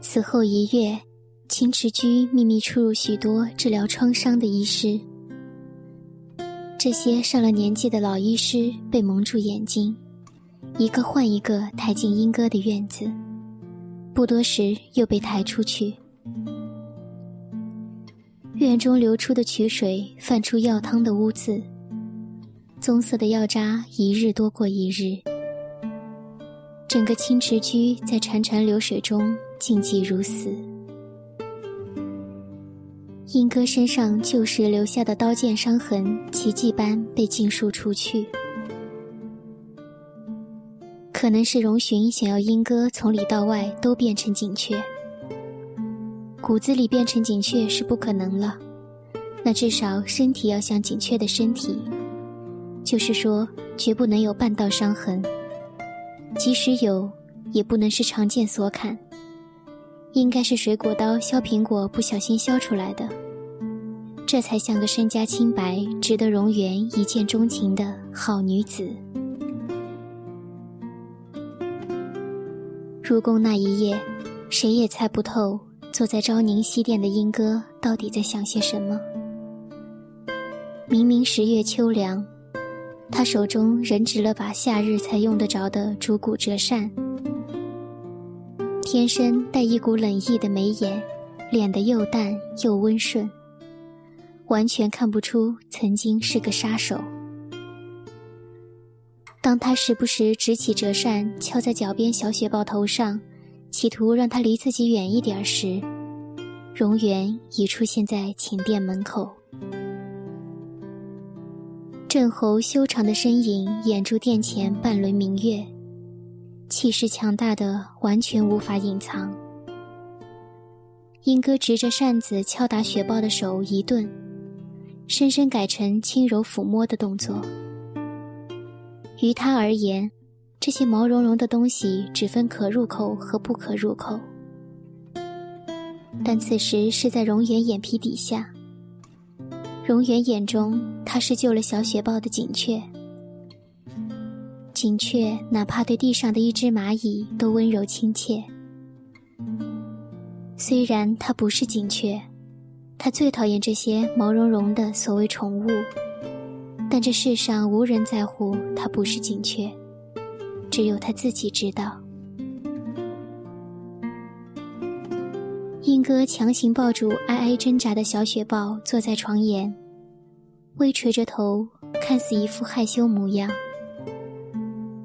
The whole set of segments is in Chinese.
此后一月，青池居秘密出入许多治疗创伤的医师。这些上了年纪的老医师被蒙住眼睛，一个换一个抬进英哥的院子，不多时又被抬出去。园中流出的渠水泛出药汤的污渍，棕色的药渣一日多过一日，整个青池居在潺潺流水中。静寂如死。英哥身上旧时留下的刀剑伤痕，奇迹般被尽数除去。可能是荣寻想要英哥从里到外都变成锦雀，骨子里变成锦雀是不可能了，那至少身体要像锦雀的身体，就是说绝不能有半道伤痕，即使有，也不能是长剑所砍。应该是水果刀削苹果不小心削出来的，这才像个身家清白、值得容颜一见钟情的好女子。入宫那一夜，谁也猜不透坐在昭宁西殿的莺歌到底在想些什么。明明十月秋凉，他手中仍执了把夏日才用得着的竹骨折扇。天生带一股冷意的眉眼，脸得又淡又温顺，完全看不出曾经是个杀手。当他时不时执起折扇敲在脚边小雪豹头上，企图让他离自己远一点时，荣源已出现在寝殿门口。镇侯修长的身影掩住殿前半轮明月。气势强大的，完全无法隐藏。英哥执着扇子敲打雪豹的手一顿，深深改成轻柔抚摸的动作。于他而言，这些毛茸茸的东西只分可入口和不可入口。但此时是在荣远眼皮底下，荣远眼中，他是救了小雪豹的警雀。锦雀哪怕对地上的一只蚂蚁都温柔亲切。虽然它不是锦雀，它最讨厌这些毛茸茸的所谓宠物，但这世上无人在乎它不是锦雀，只有他自己知道。莺歌强行抱住哀哀挣扎的小雪豹，坐在床沿，微垂着头，看似一副害羞模样。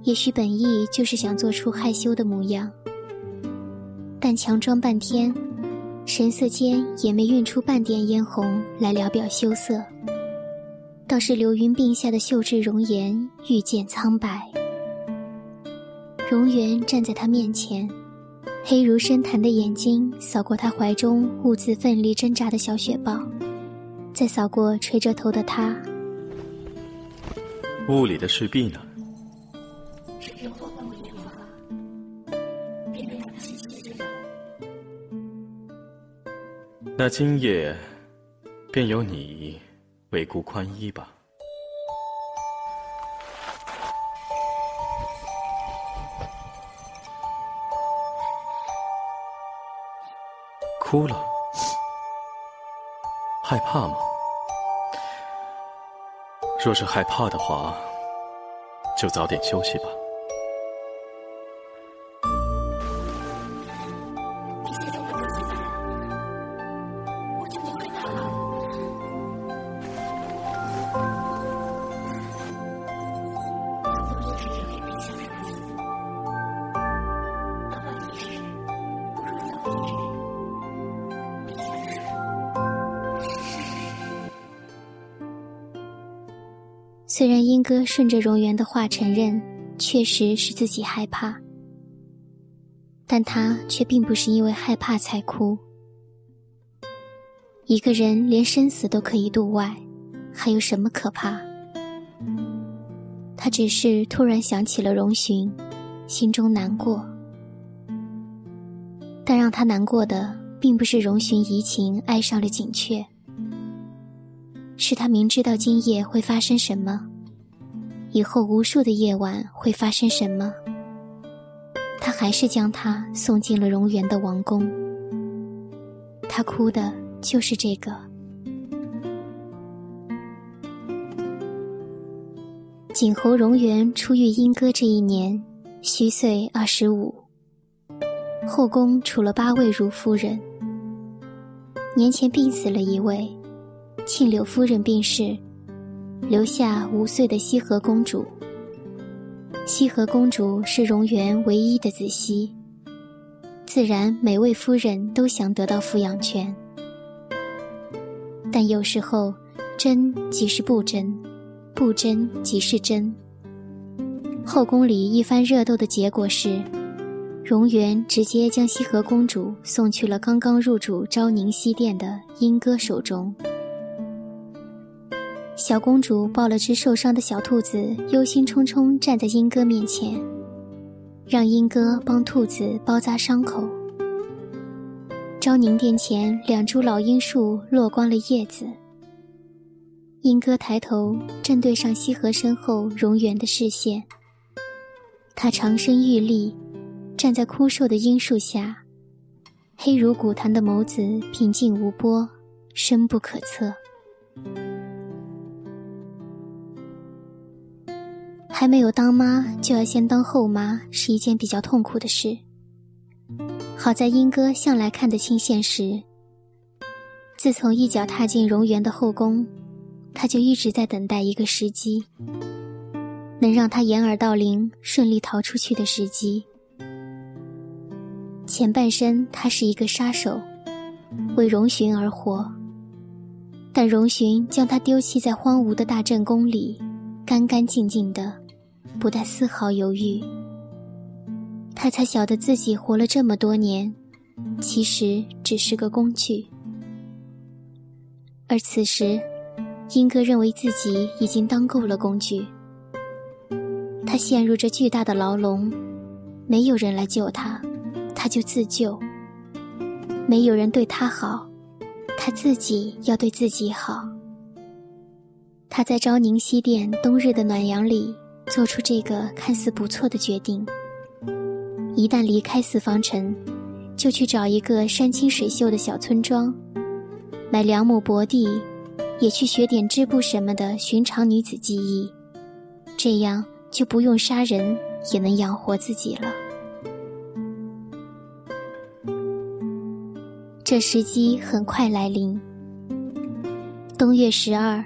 也许本意就是想做出害羞的模样，但强装半天，神色间也没运出半点嫣红来聊表羞涩。倒是流云鬓下的秀质容颜愈见苍白。容颜站在他面前，黑如深潭的眼睛扫过他怀中兀自奋力挣扎的小雪豹，再扫过垂着头的他。屋里的赤壁呢？那今夜，便由你为顾宽衣吧。哭了，害怕吗？若是害怕的话，就早点休息吧。虽然英哥顺着荣源的话承认，确实是自己害怕，但他却并不是因为害怕才哭。一个人连生死都可以度外，还有什么可怕？他只是突然想起了荣寻，心中难过。但让他难过的，并不是荣寻移情爱上了锦雀，是他明知道今夜会发生什么，以后无数的夜晚会发生什么，他还是将他送进了荣源的王宫。他哭的就是这个。景侯荣元出狱莺歌这一年，虚岁二十五。后宫除了八位如夫人，年前病死了一位，庆柳夫人病逝，留下五岁的西河公主。西河公主是荣元唯一的子息，自然每位夫人都想得到抚养权，但有时候真即是不真，不真即是真。后宫里一番热斗的结果是。荣元直接将西河公主送去了刚刚入主昭宁西殿的莺歌手中。小公主抱了只受伤的小兔子，忧心忡忡站在莺歌面前，让莺歌帮兔子包扎伤口。昭宁殿前两株老樱树落光了叶子。莺歌抬头正对上西河身后荣元的视线，他长身玉立。站在枯瘦的樱树下，黑如古潭的眸子平静无波，深不可测。还没有当妈，就要先当后妈，是一件比较痛苦的事。好在英哥向来看得清现实。自从一脚踏进荣园的后宫，他就一直在等待一个时机，能让他掩耳盗铃、顺利逃出去的时机。前半生，他是一个杀手，为荣寻而活。但荣寻将他丢弃在荒芜的大正宫里，干干净净的，不带丝毫犹豫。他才晓得自己活了这么多年，其实只是个工具。而此时，英哥认为自己已经当够了工具。他陷入这巨大的牢笼，没有人来救他。他就自救，没有人对他好，他自己要对自己好。他在昭宁西殿冬日的暖阳里做出这个看似不错的决定：一旦离开四方城，就去找一个山清水秀的小村庄，买两亩薄地，也去学点织布什么的寻常女子技艺，这样就不用杀人，也能养活自己了。这时机很快来临。冬月十二，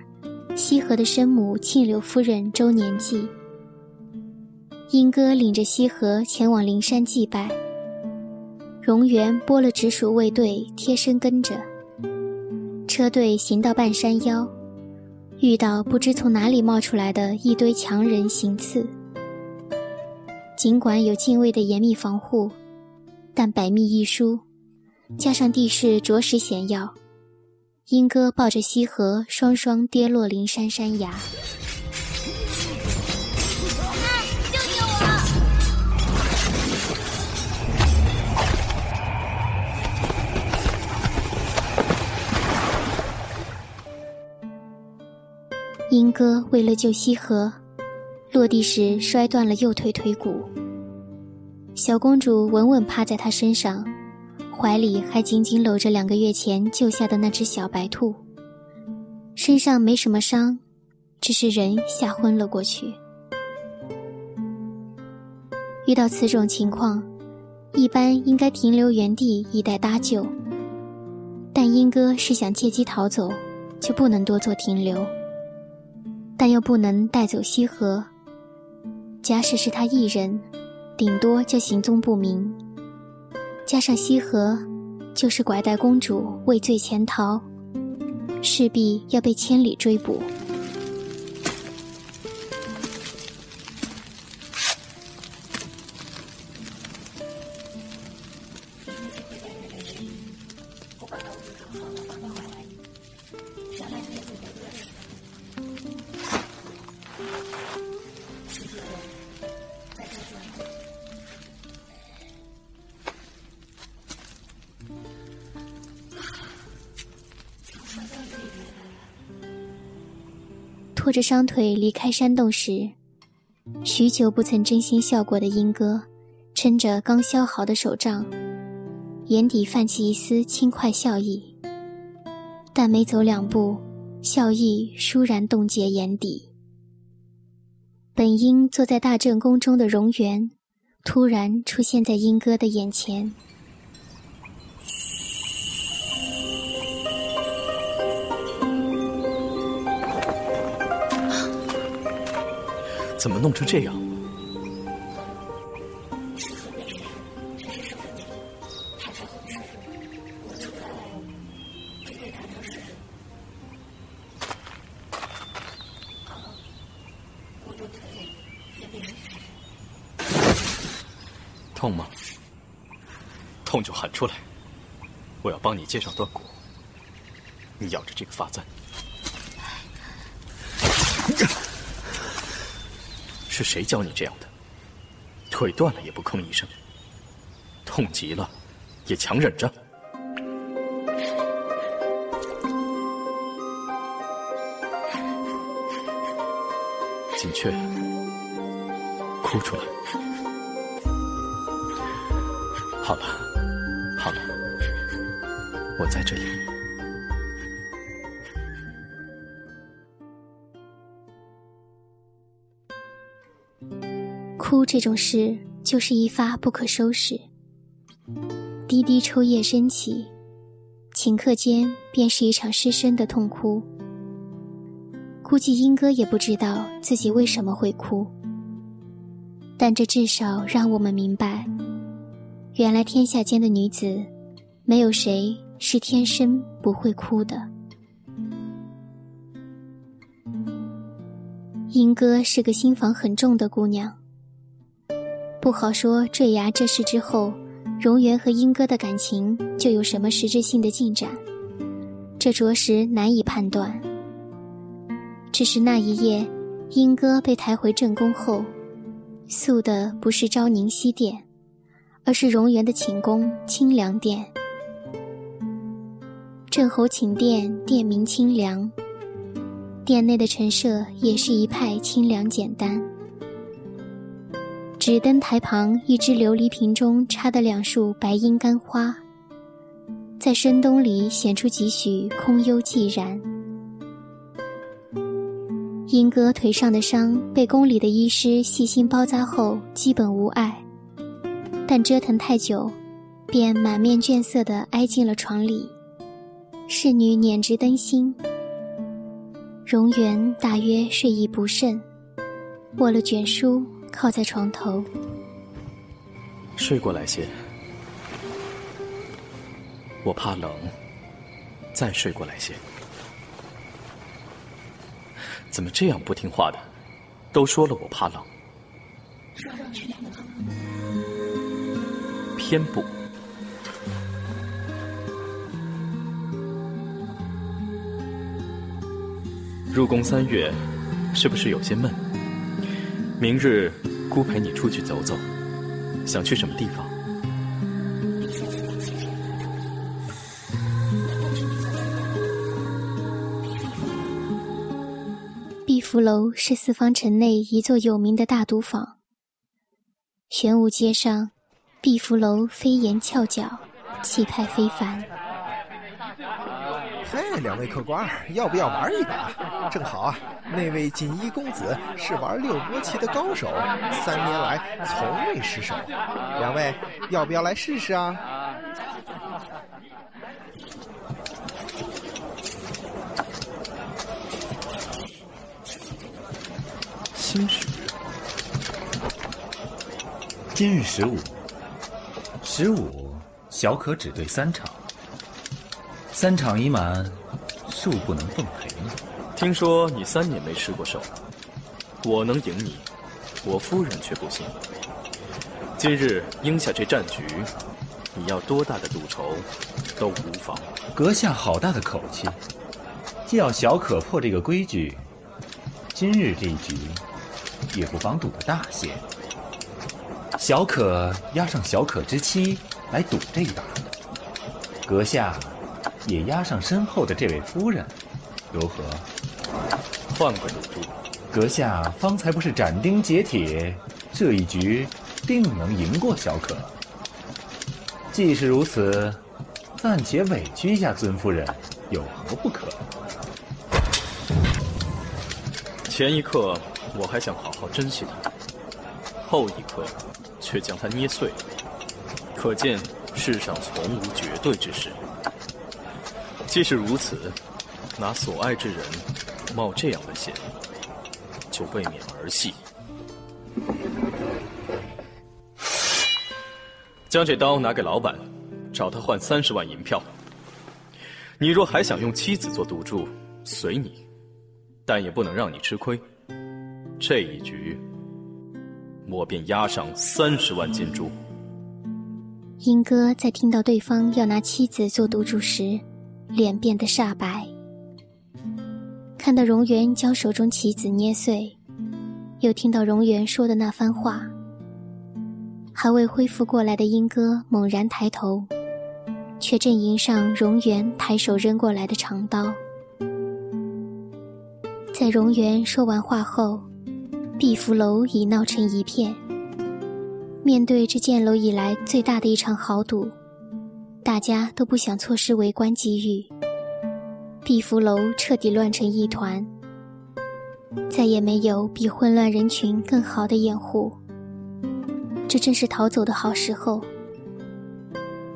西河的生母庆柳夫人周年祭。英哥领着西河前往灵山祭拜。荣元拨了直属卫队，贴身跟着。车队行到半山腰，遇到不知从哪里冒出来的一堆强人行刺。尽管有禁卫的严密防护，但百密一疏。加上地势着实险要，英哥抱着西河，双双跌落灵山山崖。英哥为了救西河，落地时摔断了右腿腿骨。小公主稳稳趴在他身上。怀里还紧紧搂着两个月前救下的那只小白兔，身上没什么伤，只是人吓昏了过去。遇到此种情况，一般应该停留原地以待搭救，但英哥是想借机逃走，就不能多做停留，但又不能带走西河。假使是他一人，顶多就行踪不明。加上西河，就是拐带公主畏罪潜逃，势必要被千里追捕。拖着伤腿离开山洞时，许久不曾真心笑过的英哥，撑着刚削好的手杖，眼底泛起一丝轻快笑意。但没走两步，笑意倏然冻结眼底。本应坐在大正宫中的荣元，突然出现在英哥的眼前。怎么弄成这样？痛吗？痛就喊出来，我要帮你接上断骨。你咬着这个发簪。是谁教你这样的？腿断了也不吭一声，痛极了也强忍着。锦雀，哭出来。好了，好了，我在这里。哭这种事就是一发不可收拾。滴滴抽叶升起，顷刻间便是一场失声的痛哭。估计英哥也不知道自己为什么会哭，但这至少让我们明白，原来天下间的女子，没有谁是天生不会哭的。英哥是个心房很重的姑娘。不好说，坠崖这事之后，荣元和英哥的感情就有什么实质性的进展，这着实难以判断。只是那一夜，英哥被抬回正宫后，宿的不是昭宁西殿，而是荣元的寝宫清凉殿。郑侯寝殿殿名清凉，殿内的陈设也是一派清凉简单。纸灯台旁，一只琉璃瓶中插的两束白缨干花，在深冬里显出几许空幽寂然。英哥腿上的伤被宫里的医师细心包扎后，基本无碍，但折腾太久，便满面倦色地挨进了床里。侍女捻直灯芯，荣元大约睡意不甚，握了卷书。靠在床头，睡过来些。我怕冷，再睡过来些。怎么这样不听话的？都说了我怕冷，偏不。入宫三月，是不是有些闷？明日，姑陪你出去走走。想去什么地方？碧福楼是四方城内一座有名的大赌坊。玄武街上，碧福楼飞檐翘角，气派非凡。嘿，两位客官，要不要玩一把？正好啊，那位锦衣公子是玩六波棋的高手，三年来从未失手。两位要不要来试试啊？兴许。今日十五，十五小可只对三场。三场已满，恕不能奉陪。听说你三年没失过手，我能赢你，我夫人却不行。今日应下这战局，你要多大的赌筹都无妨。阁下好大的口气！既要小可破这个规矩，今日这一局也不妨赌个大些。小可押上小可之妻来赌这一把，阁下。也押上身后的这位夫人，如何？换个赌注。阁下方才不是斩钉截铁，这一局定能赢过小可。既是如此，暂且委屈一下尊夫人，有何不可？前一刻我还想好好珍惜它，后一刻却将它捏碎。可见世上从无绝对之事。既是如此，拿所爱之人冒这样的险，就未免儿戏。将这刀拿给老板，找他换三十万银票。你若还想用妻子做赌注，随你，但也不能让你吃亏。这一局，我便押上三十万金珠。英哥在听到对方要拿妻子做赌注时，脸变得煞白。看到荣源将手中棋子捏碎，又听到荣源说的那番话，还未恢复过来的英哥猛然抬头，却正迎上荣源抬手扔过来的长刀。在荣源说完话后，碧福楼已闹成一片。面对这建楼以来最大的一场豪赌，大家都不想错失围观机遇。碧福楼彻底乱成一团，再也没有比混乱人群更好的掩护。这正是逃走的好时候。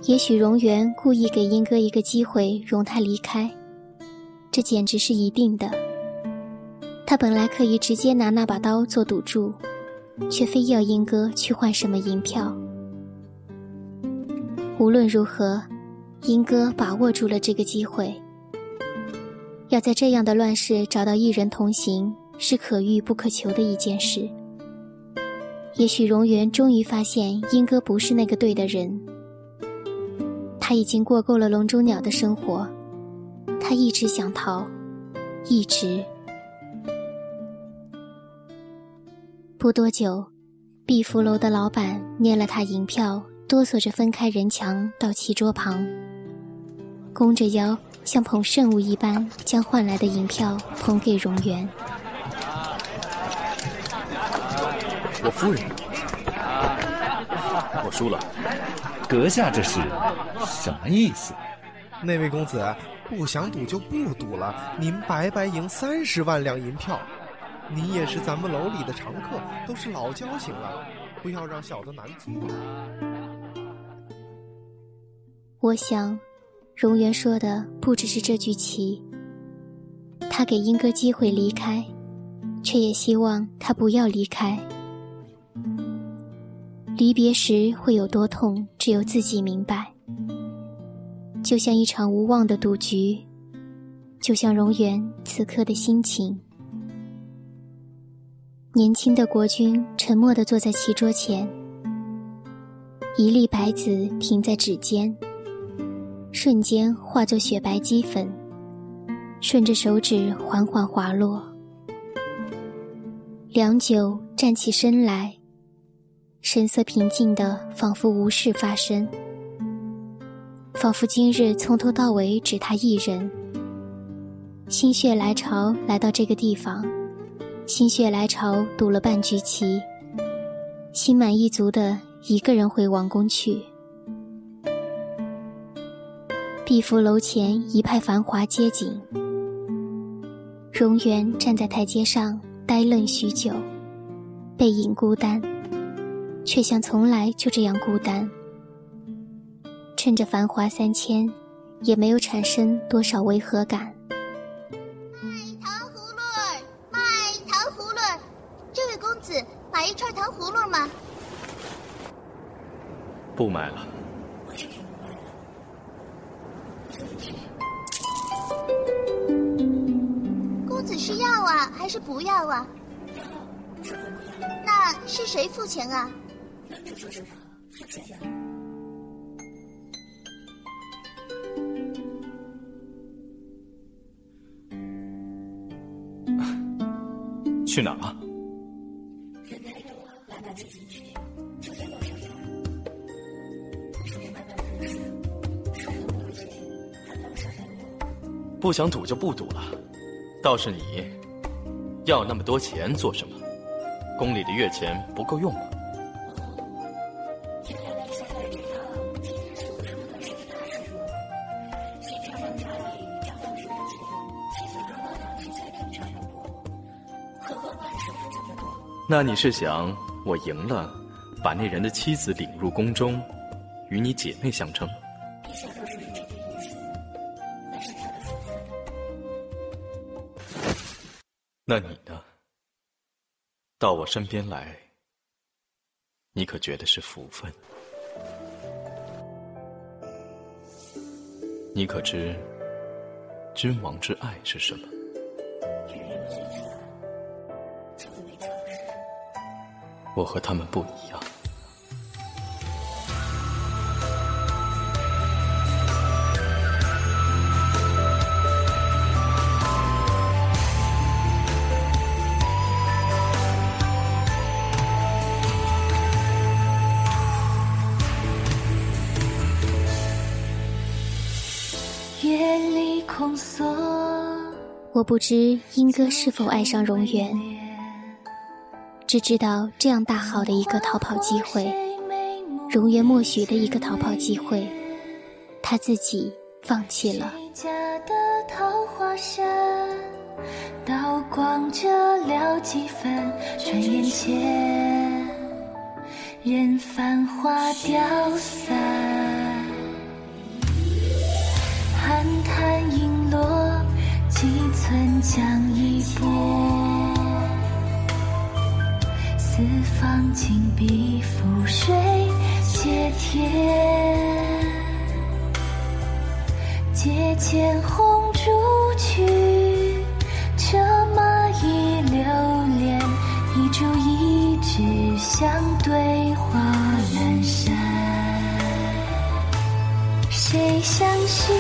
也许荣源故意给英哥一个机会，容他离开，这简直是一定的。他本来可以直接拿那把刀做赌注。却非要英哥去换什么银票。无论如何，英哥把握住了这个机会。要在这样的乱世找到一人同行，是可遇不可求的一件事。也许荣源终于发现英哥不是那个对的人。他已经过够了笼中鸟的生活，他一直想逃，一直。不多久，碧福楼的老板捏了他银票，哆嗦着分开人墙到棋桌旁，弓着腰，像捧圣物一般，将换来的银票捧给荣源。我夫人，我输了。阁下这是什么意思？那位公子，不想赌就不赌了，您白白赢三十万两银票。您也是咱们楼里的常客，都是老交情了，不要让小的难做。我想，荣源说的不只是这局棋。他给英哥机会离开，却也希望他不要离开。离别时会有多痛，只有自己明白。就像一场无望的赌局，就像荣源此刻的心情。年轻的国君沉默地坐在棋桌前，一粒白子停在指尖，瞬间化作雪白肌粉，顺着手指缓缓滑落。良久，站起身来，神色平静的，仿佛无事发生，仿佛今日从头到尾只他一人，心血来潮来到这个地方。心血来潮，赌了半局棋，心满意足的一个人回王宫去。碧福楼前一派繁华街景，荣源站在台阶上呆愣许久，背影孤单，却像从来就这样孤单。趁着繁华三千，也没有产生多少违和感。买一串糖葫芦吗？不买了。公子是要啊，还是不要啊？那是谁付钱啊？去哪了？不想赌就不赌了，倒是你，要那么多钱做什么？宫里的月钱不够用吗？那你是想我赢了，把那人的妻子领入宫中，与你姐妹相称？到我身边来，你可觉得是福分？你可知君王之爱是什么？我和他们不一样。不知莺歌是否爱上荣源，只知道这样大好的一个逃跑机会，荣源默许的一个逃跑机会，他自己放弃了。家的桃花扇，刀光折了几分，转眼间，任繁华凋散。春江一波。四方金碧覆水接天。阶前红烛去，车马已流连，一烛一纸相对花阑珊。谁相许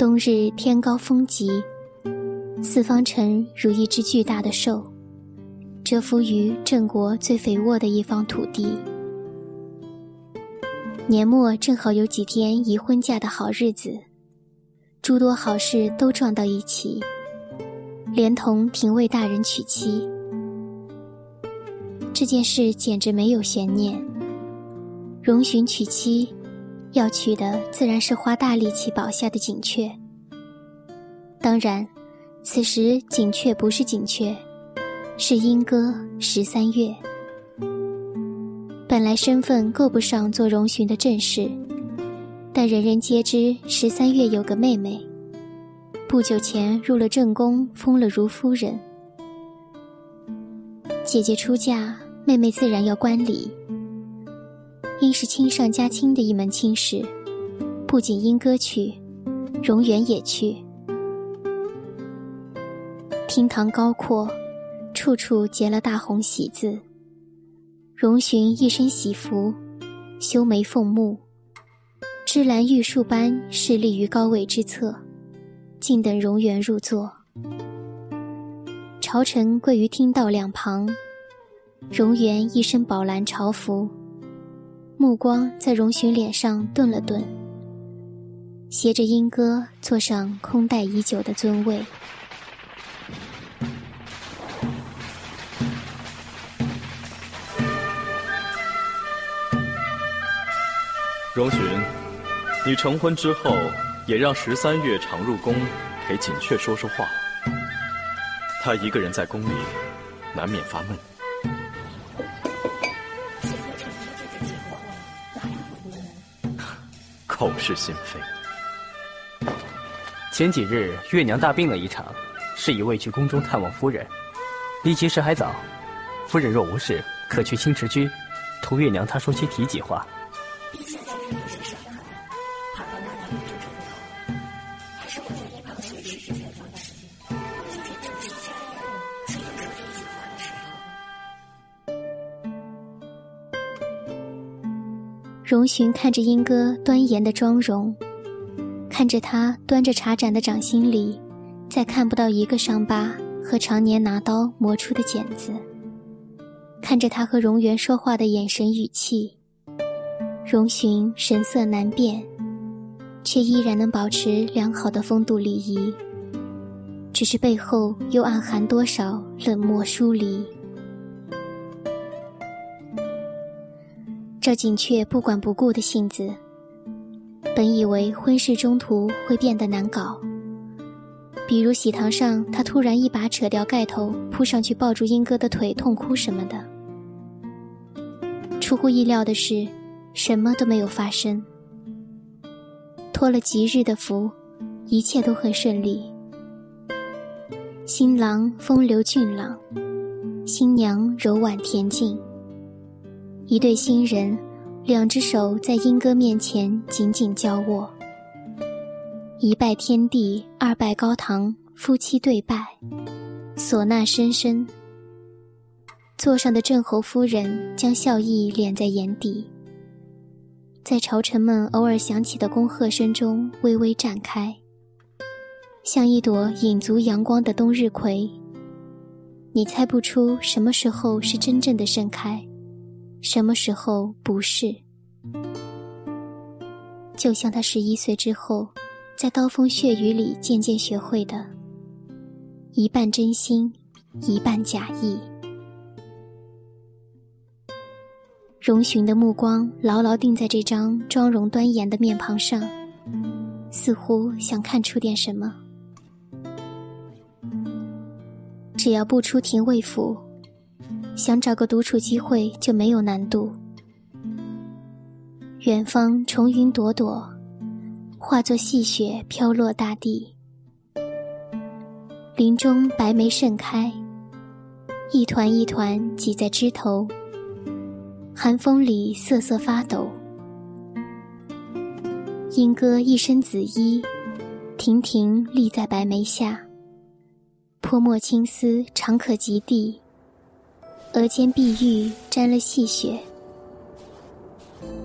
冬日天高风急，四方城如一只巨大的兽，蛰伏于郑国最肥沃的一方土地。年末正好有几天宜婚嫁的好日子，诸多好事都撞到一起，连同廷尉大人娶妻。这件事简直没有悬念，荣寻娶妻。要娶的自然是花大力气保下的锦雀。当然，此时锦雀不是锦雀，是莺歌十三月。本来身份够不上做荣巡的正室，但人人皆知十三月有个妹妹，不久前入了正宫，封了如夫人。姐姐出嫁，妹妹自然要观礼。因是亲上加亲的一门亲事，不仅莺歌去，荣源也去。厅堂高阔，处处结了大红喜字。荣寻一身喜服，修眉凤目，芝兰玉树般侍立于高位之侧，静等荣源入座。朝臣跪于厅道两旁，荣源一身宝蓝朝服。目光在荣寻脸上顿了顿，携着莺歌坐上空待已久的尊位。荣寻，你成婚之后也让十三月常入宫陪锦雀说说话。他一个人在宫里，难免发闷。口是心非。前几日月娘大病了一场，是一位去宫中探望夫人。离吉时还早，夫人若无事，可去青池居，同月娘她说些体己话。荣寻看着英哥端严的妆容，看着他端着茶盏的掌心里，再看不到一个伤疤和常年拿刀磨出的茧子。看着他和荣源说话的眼神语气，荣寻神色难辨，却依然能保持良好的风度礼仪。只是背后又暗含多少冷漠疏离。赵锦雀不管不顾的性子，本以为婚事中途会变得难搞，比如喜堂上他突然一把扯掉盖头扑上去抱住英哥的腿痛哭什么的。出乎意料的是，什么都没有发生。托了吉日的福，一切都很顺利。新郎风流俊朗，新娘柔婉恬静。一对新人，两只手在莺歌面前紧紧交握，一拜天地，二拜高堂，夫妻对拜，唢呐声声。座上的郑侯夫人将笑意敛在眼底，在朝臣们偶尔响起的恭贺声中微微绽开，像一朵引足阳光的冬日葵。你猜不出什么时候是真正的盛开。什么时候不是？就像他十一岁之后，在刀锋血雨里渐渐学会的，一半真心，一半假意。荣寻的目光牢牢定在这张妆容端严的面庞上，似乎想看出点什么。只要不出廷尉府。想找个独处机会就没有难度。远方重云朵朵，化作细雪飘落大地。林中白梅盛开，一团一团挤在枝头。寒风里瑟瑟发抖。莺歌一身紫衣，亭亭立在白梅下。泼墨青丝长可及地。额间碧玉沾了细雪，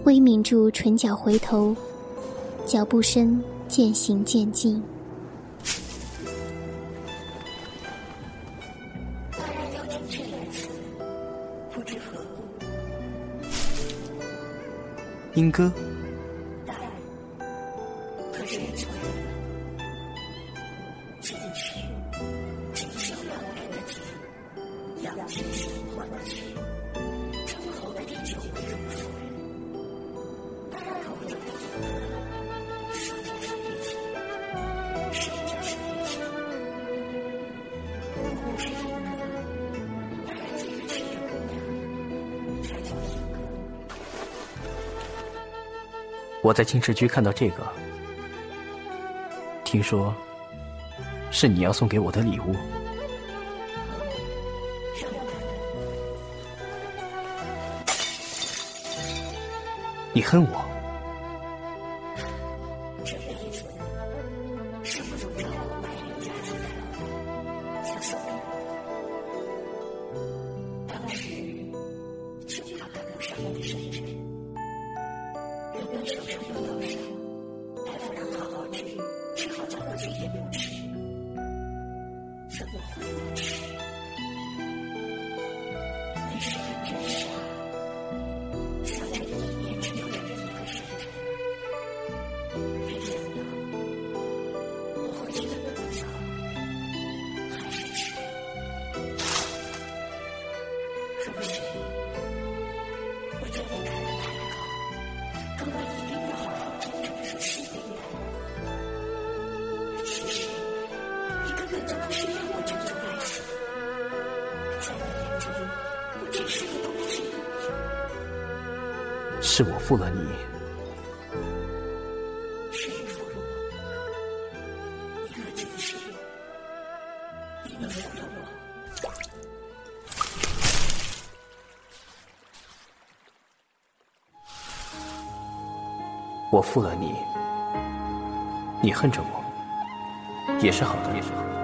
微抿住唇角，回头，脚步声渐行渐近。莺歌。我在青池居看到这个，听说是你要送给我的礼物。你恨我？我负了你，你恨着我，也是好的。也是好的。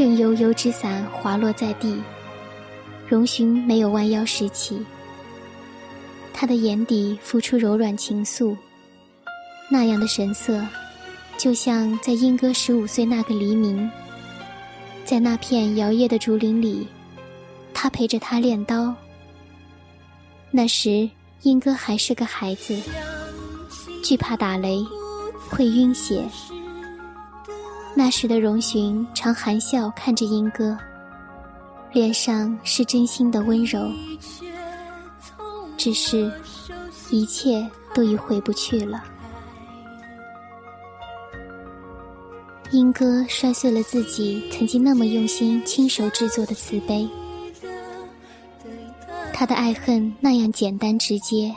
任悠悠之伞滑落在地，荣寻没有弯腰拾起。他的眼底浮出柔软情愫，那样的神色，就像在英歌十五岁那个黎明，在那片摇曳的竹林里，他陪着他练刀。那时英歌还是个孩子，惧怕打雷，会晕血。那时的荣寻常含笑看着莺歌，脸上是真心的温柔。只是，一切都已回不去了。莺歌摔碎了自己曾经那么用心亲手制作的瓷杯，他的爱恨那样简单直接，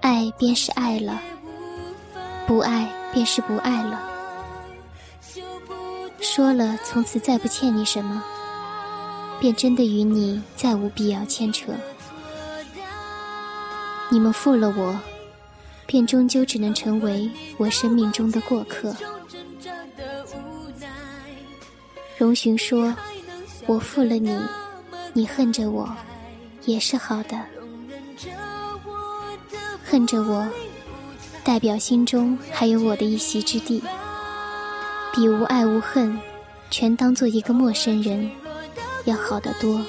爱便是爱了，不爱便是不爱了。说了从此再不欠你什么，便真的与你再无必要牵扯。你们负了我，便终究只能成为我生命中的过客。荣寻说：“我负了你，你恨着我，也是好的。恨着我，代表心中还有我的一席之地，比无爱无恨，全当做一个陌生人，要好得多。”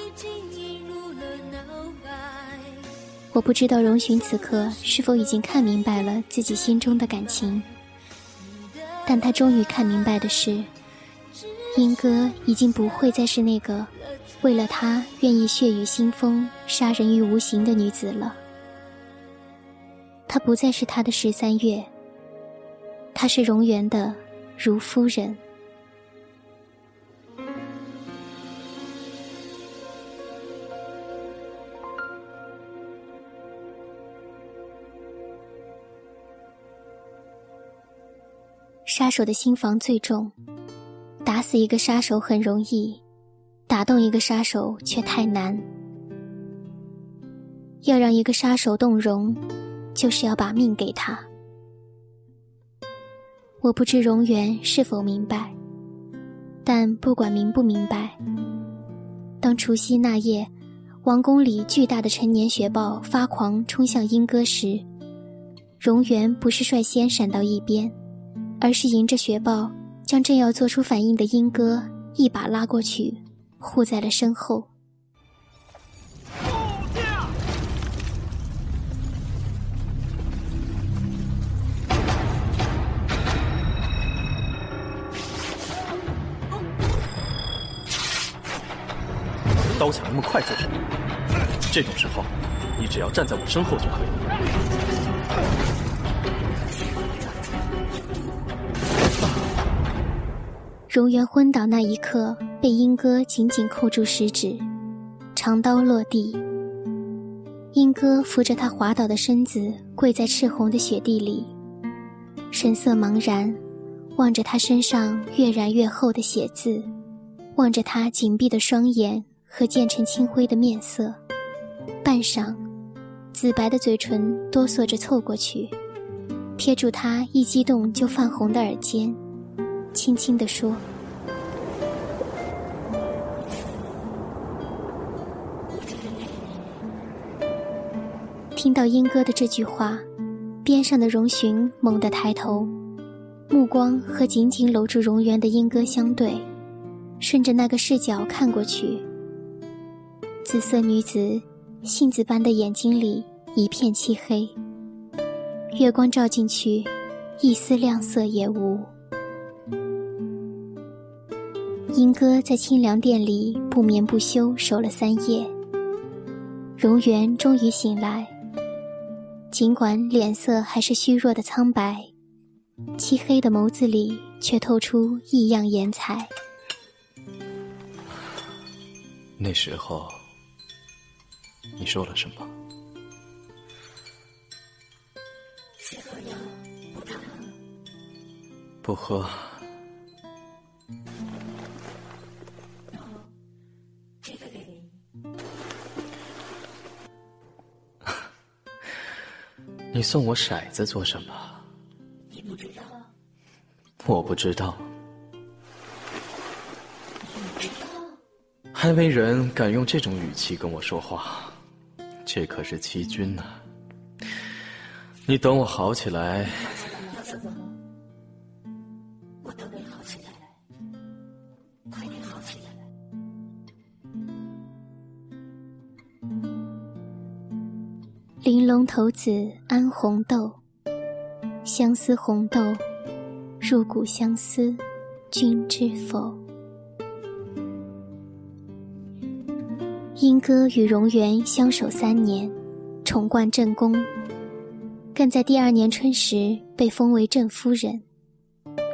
我不知道荣寻此刻是否已经看明白了自己心中的感情，但他终于看明白的是，莺歌已经不会再是那个为了他愿意血雨腥风、杀人于无形的女子了。她不再是他的十三月，她是荣源的如夫人。杀手的心房最重，打死一个杀手很容易，打动一个杀手却太难。要让一个杀手动容，就是要把命给他。我不知荣源是否明白，但不管明不明白，当除夕那夜，王宫里巨大的成年雪豹发狂冲向莺歌时，荣源不是率先闪到一边，而是迎着雪豹，将正要做出反应的莺歌一把拉过去，护在了身后。刀抢那么快做什么？这种时候，你只要站在我身后就可以了。荣源昏倒那一刻，被英哥紧紧扣住食指，长刀落地。英哥扶着他滑倒的身子，跪在赤红的雪地里，神色茫然，望着他身上越染越厚的血渍，望着他紧闭的双眼。和渐成青灰的面色，半晌，紫白的嘴唇哆嗦着凑过去，贴住他一激动就泛红的耳尖，轻轻地说：“听到莺歌的这句话，边上的荣寻猛地抬头，目光和紧紧搂住荣源的莺歌相对，顺着那个视角看过去。”紫色女子，杏子般的眼睛里一片漆黑，月光照进去，一丝亮色也无。莺歌在清凉殿里不眠不休守了三夜，荣源终于醒来，尽管脸色还是虚弱的苍白，漆黑的眸子里却透出异样颜彩。那时候。你说了什么？不喝。这个给你。你送我骰子做什么？你不知道。我不知道。还没人敢用这种语气跟我说话。这可是欺君呐！你等我好起来。我等你好起来，快点好起来。玲珑骰子安红豆，相思红豆，入骨相思，君知否？莺歌与荣源相守三年，重冠正宫，更在第二年春时被封为正夫人。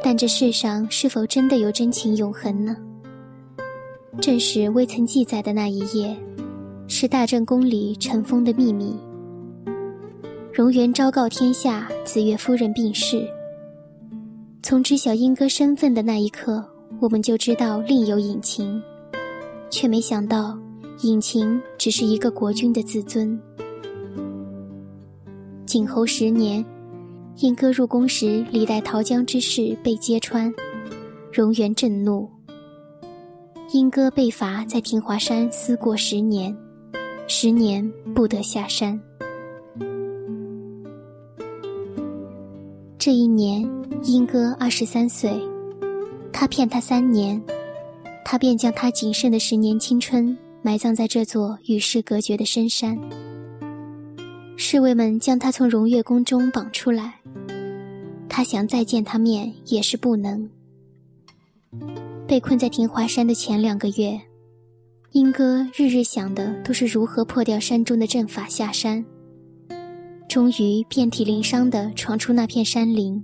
但这世上是否真的有真情永恒呢？正史未曾记载的那一夜，是大正宫里尘封的秘密。荣源昭告天下，紫月夫人病逝。从知晓莺歌身份的那一刻，我们就知道另有隐情，却没想到。隐情只是一个国君的自尊。景侯十年，莺歌入宫时，历代逃江之事被揭穿，荣源震怒。英哥被罚在庭华山思过十年，十年不得下山。这一年，英哥二十三岁，他骗他三年，他便将他仅剩的十年青春。埋葬在这座与世隔绝的深山。侍卫们将他从荣月宫中绑出来，他想再见他面也是不能。被困在庭华山的前两个月，莺歌日日想的都是如何破掉山中的阵法下山。终于遍体鳞伤的闯出那片山林，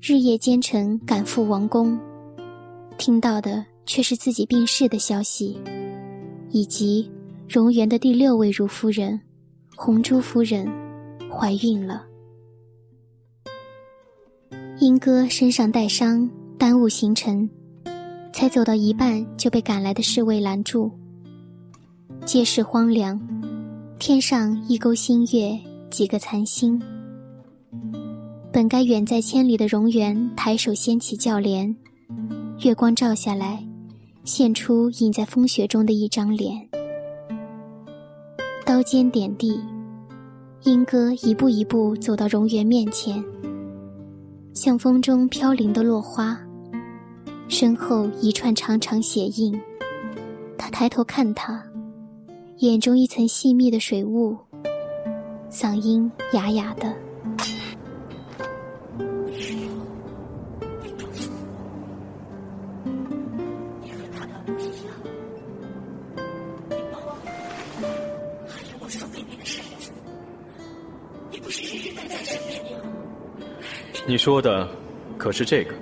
日夜兼程赶赴王宫，听到的却是自己病逝的消息。以及荣源的第六位如夫人红珠夫人怀孕了。莺歌身上带伤，耽误行程，才走到一半就被赶来的侍卫拦住。街市荒凉，天上一钩新月，几个残星。本该远在千里的荣源抬手掀起轿帘，月光照下来，现出隐在风雪中的一张脸。刀尖点地，莺歌一步一步走到荣源面前，像风中飘零的落花，身后一串长长血印。他抬头看他。眼中一层细密的水雾，嗓音哑哑的。你说的可是这个？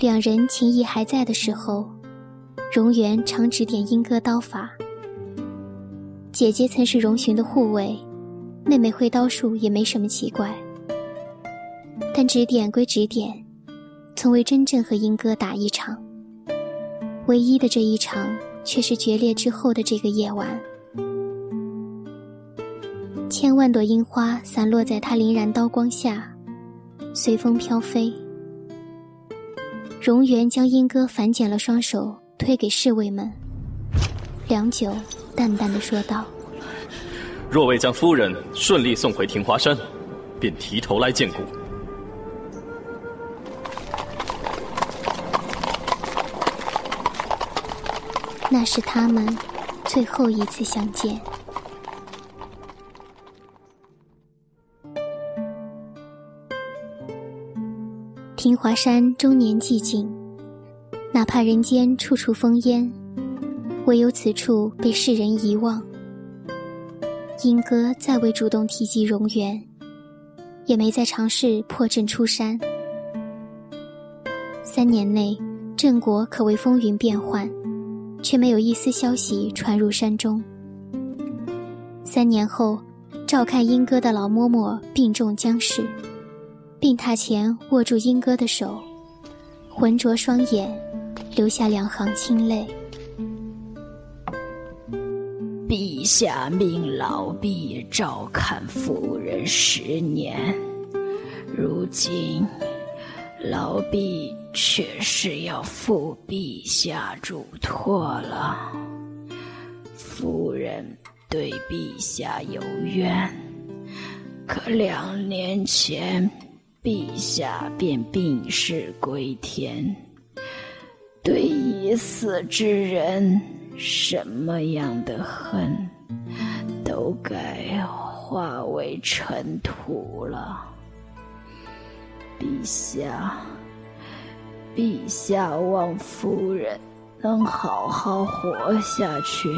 两人情谊还在的时候，荣源常指点莺歌刀法。姐姐曾是荣寻的护卫，妹妹会刀术也没什么奇怪。但指点归指点，从未真正和莺歌打一场。唯一的这一场，却是决裂之后的这个夜晚。千万朵樱花散落在他凛然刀光下，随风飘飞。荣源将莺歌反剪了双手，推给侍卫们。良久，淡淡的说道：“若未将夫人顺利送回庭华山，便提头来见故。”那是他们最后一次相见。平华山终年寂静，哪怕人间处处烽烟，唯有此处被世人遗忘。莺歌再未主动提及荣源，也没再尝试破阵出山。三年内，郑国可谓风云变幻，却没有一丝消息传入山中。三年后，照看莺歌的老嬷嬷病重将逝。病榻前握住莺歌的手，浑浊双眼，流下两行清泪。陛下命老婢照看夫人十年，如今老婢却是要负陛下嘱托了。夫人对陛下有冤，可两年前。陛下便病逝归天，对已死之人，什么样的恨，都该化为尘土了。陛下，陛下望夫人能好好活下去。